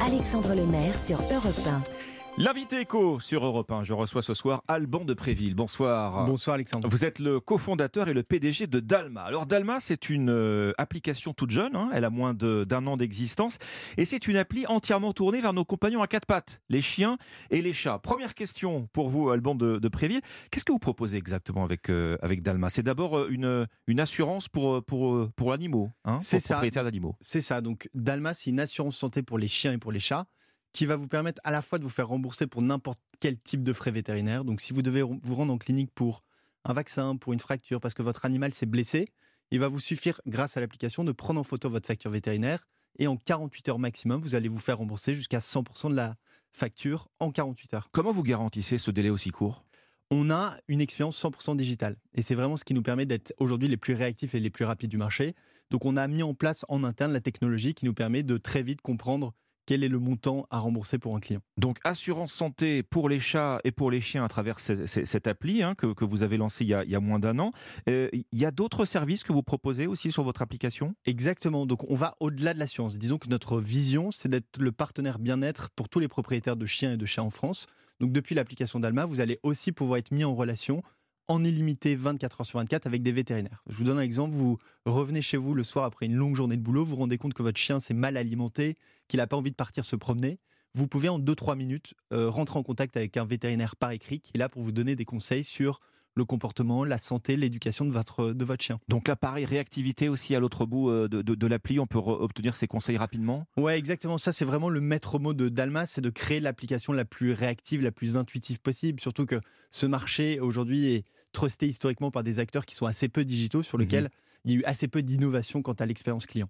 Alexandre Lemaire sur Europe 1. L'invité éco sur Europe 1. Je reçois ce soir Alban de Préville. Bonsoir. Bonsoir Alexandre. Vous êtes le cofondateur et le PDG de Dalma. Alors Dalma, c'est une euh, application toute jeune, hein. elle a moins d'un an d'existence, et c'est une appli entièrement tournée vers nos compagnons à quatre pattes, les chiens et les chats. Première question pour vous, Alban de, Préville. Qu'est-ce que vous proposez exactement avec, euh, avec Dalma? C'est d'abord euh, une, une assurance pour, pour, pour l'animaux, hein, c'est ça. propriétaires d'animaux. C'est ça. Donc Dalma, c'est une assurance santé pour les chiens et pour les chats qui va vous permettre à la fois de vous faire rembourser pour n'importe quel type de frais vétérinaires. Donc si vous devez vous rendre en clinique pour un vaccin, pour une fracture, parce que votre animal s'est blessé, il va vous suffire, grâce à l'application, de prendre en photo votre facture vétérinaire et en 48 heures maximum, vous allez vous faire rembourser jusqu'à 100% de la facture en 48 heures. Comment vous garantissez ce délai aussi court? On a une expérience 100% digitale. Et c'est vraiment ce qui nous permet d'être aujourd'hui les plus réactifs et les plus rapides du marché. Donc on a mis en place en interne la technologie qui nous permet de très vite comprendre quel est le montant à rembourser pour un client? Donc assurance santé pour les chats et pour les chiens à travers cette, appli hein, que, vous avez lancée il, y a, moins d'un an. Euh, il y a d'autres services que vous proposez aussi sur votre application? Exactement, donc on va au-delà de l'assurance. Disons que notre vision, c'est d'être le partenaire bien-être pour tous les propriétaires de chiens et de chats en France. Donc depuis l'application d'Alma, vous allez aussi pouvoir être mis en relation en illimité 24 heures sur 24 avec des vétérinaires. Je vous donne un exemple, vous revenez chez vous le soir après une longue journée de boulot, vous vous rendez compte que votre chien s'est mal alimenté, qu'il n'a pas envie de partir se promener. Vous pouvez en 2-3 minutes euh, rentrer en contact avec un vétérinaire par écrit qui est là pour vous donner des conseils sur le comportement, la santé, l'éducation de votre, de votre chien. Donc là, pareil, réactivité aussi à l'autre bout euh, de, de, l'appli, on peut obtenir ces conseils rapidement Ouais, exactement. Ça, c'est vraiment le maître mot de Dalma, c'est de créer l'application la plus réactive, la plus intuitive possible. Surtout que ce marché aujourd'hui est trusté historiquement par des acteurs qui sont assez peu digitaux, sur mhm. lesquels il y a eu assez peu d'innovation quant à l'expérience client.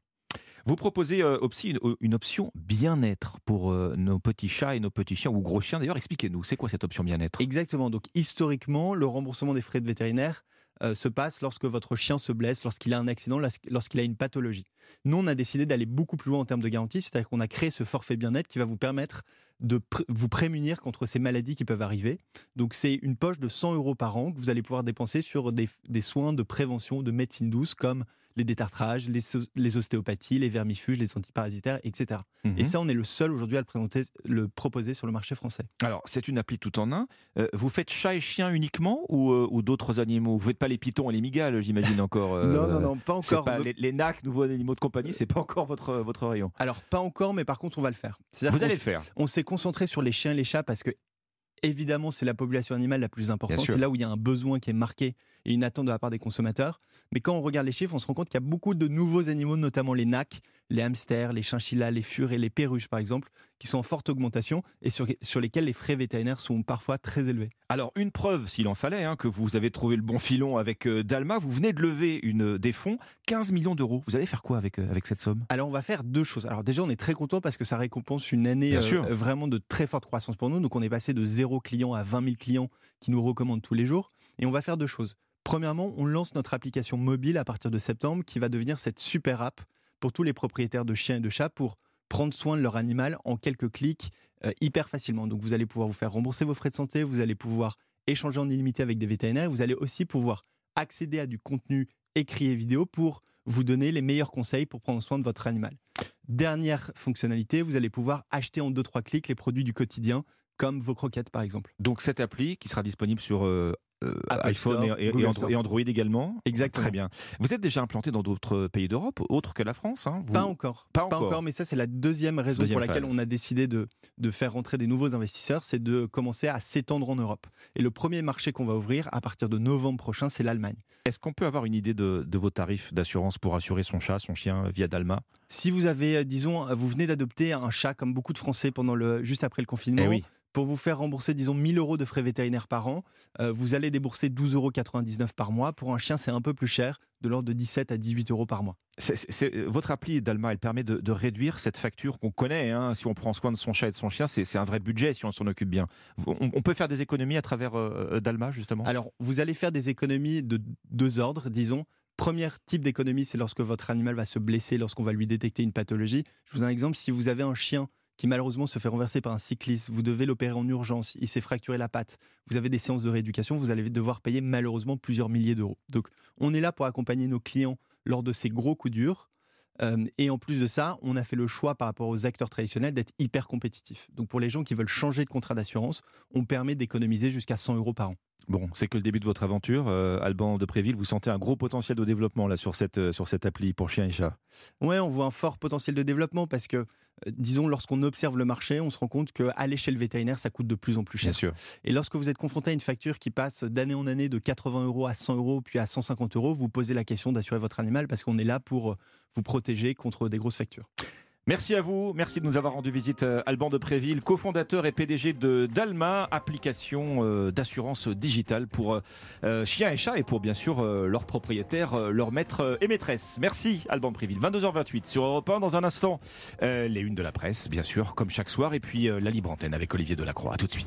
Vous proposez euh, aussi euh, une, option bien-être pour euh, nos petits chats et nos petits chiens, ou gros chiens d'ailleurs. Expliquez-nous, c'est quoi cette option bien-être? Exactement. Donc, historiquement, le remboursement des frais de vétérinaire se passe lorsque votre chien se blesse, lorsqu'il a un accident, lorsqu'il a une pathologie. Nous, on a décidé d'aller beaucoup plus loin en termes de garantie, c'est-à-dire qu'on a créé ce forfait bien-être qui va vous permettre de vous prémunir contre ces maladies qui peuvent arriver. Donc c'est une poche de 100 euros par an que vous allez pouvoir dépenser sur des, soins de prévention, de médecine douce, comme les détartrages, les, ostéopathies, les vermifuges, les antiparasitaires, etc. Et mhm. ça, on est le seul aujourd'hui à le, présenter, le proposer sur le marché français. Alors, c'est une appli tout en un. Euh, vous faites chat et chien uniquement ou, euh, d'autres animaux? Vous ne faites pas les pitons et les migales, j'imagine encore euh, Non, non, non, pas encore. les, les NAC, nouveaux animaux de compagnie, c'est pas encore votre, votre rayon. Alors, pas encore, mais par contre, on va le faire. Vous allez le faire. On s'est concentré sur les chiens et les chats parce que évidemment, c'est la population animale la plus importante. C'est là où il y a un besoin qui est marqué et une attente de la part des consommateurs. Mais quand on regarde les chiffres, on se rend compte qu'il y a beaucoup de nouveaux animaux, notamment les nacs, les hamsters, les chinchillas, les fures et les perruches, par exemple, qui sont en forte augmentation et sur, sur lesquels les frais vétérinaires sont parfois très élevés. Alors, une preuve, s'il en fallait, hein, que vous avez trouvé le bon filon avec euh, Dalma, vous venez de lever une, des fonds, 15 millions d'euros. Vous allez faire quoi avec, euh, avec cette somme? Alors, on va faire deux choses. Alors, déjà, on est très content parce que ça récompense une année euh, vraiment de très forte croissance pour nous. Donc, on est passé de zéro client à 20 000 clients qui nous recommandent tous les jours. Et on va faire deux choses. Premièrement, on lance notre application mobile à partir de septembre qui va devenir cette super app pour tous les propriétaires de chiens et de chats pour prendre soin de leur animal en quelques clics euh, hyper facilement. Donc vous allez pouvoir vous faire rembourser vos frais de santé, vous allez pouvoir échanger en illimité avec des vétérinaires, vous allez aussi pouvoir accéder à du contenu écrit et vidéo pour vous donner les meilleurs conseils pour prendre soin de votre animal. Dernière fonctionnalité, vous allez pouvoir acheter en 2-3 clics les produits du quotidien comme vos croquettes par exemple. Donc cette appli qui sera disponible sur euh, euh, iPhone et, Android, également. Exactement. Très bien. Vous êtes déjà implanté dans d'autres pays d'Europe, autres que la France hein, Pas encore. Pas, encore. mais ça c'est la deuxième raison pour laquelle on a décidé de, de faire rentrer des nouveaux investisseurs, c'est de commencer à s'étendre en Europe. Et le premier marché qu'on va ouvrir à partir de novembre prochain, c'est l'Allemagne. Est-ce qu'on peut avoir une idée de, de vos tarifs d'assurance pour assurer son chat, son chien via Dalma? Si vous avez, euh, disons, vous venez d'adopter un chat comme beaucoup de Français pendant le, juste après le confinement, eh oui pour vous faire rembourser, disons, 1000 euros de frais vétérinaires par an, euh, vous allez débourser 12,99 euros par mois. Pour un chien, c'est un peu plus cher, de l'ordre de 17 à 18 euros par mois. Euh, votre appli Dalma, elle permet de, réduire cette facture qu'on connaît. Hein. si on prend soin de son chat et de son chien, c'est un vrai budget si on s'en occupe bien. On, peut faire des économies à travers euh, Dalma, justement? Alors, vous allez faire des économies de deux ordres, disons. Premier type d'économie, c'est lorsque votre animal va se blesser, lorsqu'on va lui détecter une pathologie. Je vous donne un exemple. Si vous avez un chien qui malheureusement se fait renverser par un cycliste, vous devez l'opérer en urgence, il s'est fracturé la patte, vous avez des séances de rééducation, vous allez devoir payer malheureusement plusieurs milliers d'euros. Donc on est là pour accompagner nos clients lors de ces gros coups durs. et en plus de ça, on a fait le choix par rapport aux acteurs traditionnels d'être hyper compétitifs. Donc pour les gens qui veulent changer de contrat d'assurance, on permet d'économiser jusqu'à 100 euros par an. Bon, c'est que le début de votre aventure. Euh, Alban de Préville, vous sentez un gros potentiel de développement là sur cette, euh, sur cette appli pour chiens et chats Ouais, on voit un fort potentiel de développement parce que, euh, disons, lorsqu'on observe le marché, on se rend compte qu'à l'échelle vétérinaire, ça coûte de plus en plus cher. Bien sûr. Et lorsque vous êtes confronté à une facture qui passe d'année en année de 80 euros à 100 euros, puis à 150 euros, vous posez la question d'assurer votre animal parce qu'on est là pour vous protéger contre des grosses factures. Merci à vous, merci de nous avoir rendu visite euh, Alban de Préville, cofondateur et PDG de Dalma, application euh, d'assurance digitale pour euh, chiens et chats et pour bien sûr leurs propriétaires, leurs maîtres et maîtresses. Merci Alban de Préville. 22h28 sur Europe 1 dans un instant. les unes de la presse, bien sûr, comme chaque soir, et puis la libre antenne avec Olivier Delacroix. A tout de suite.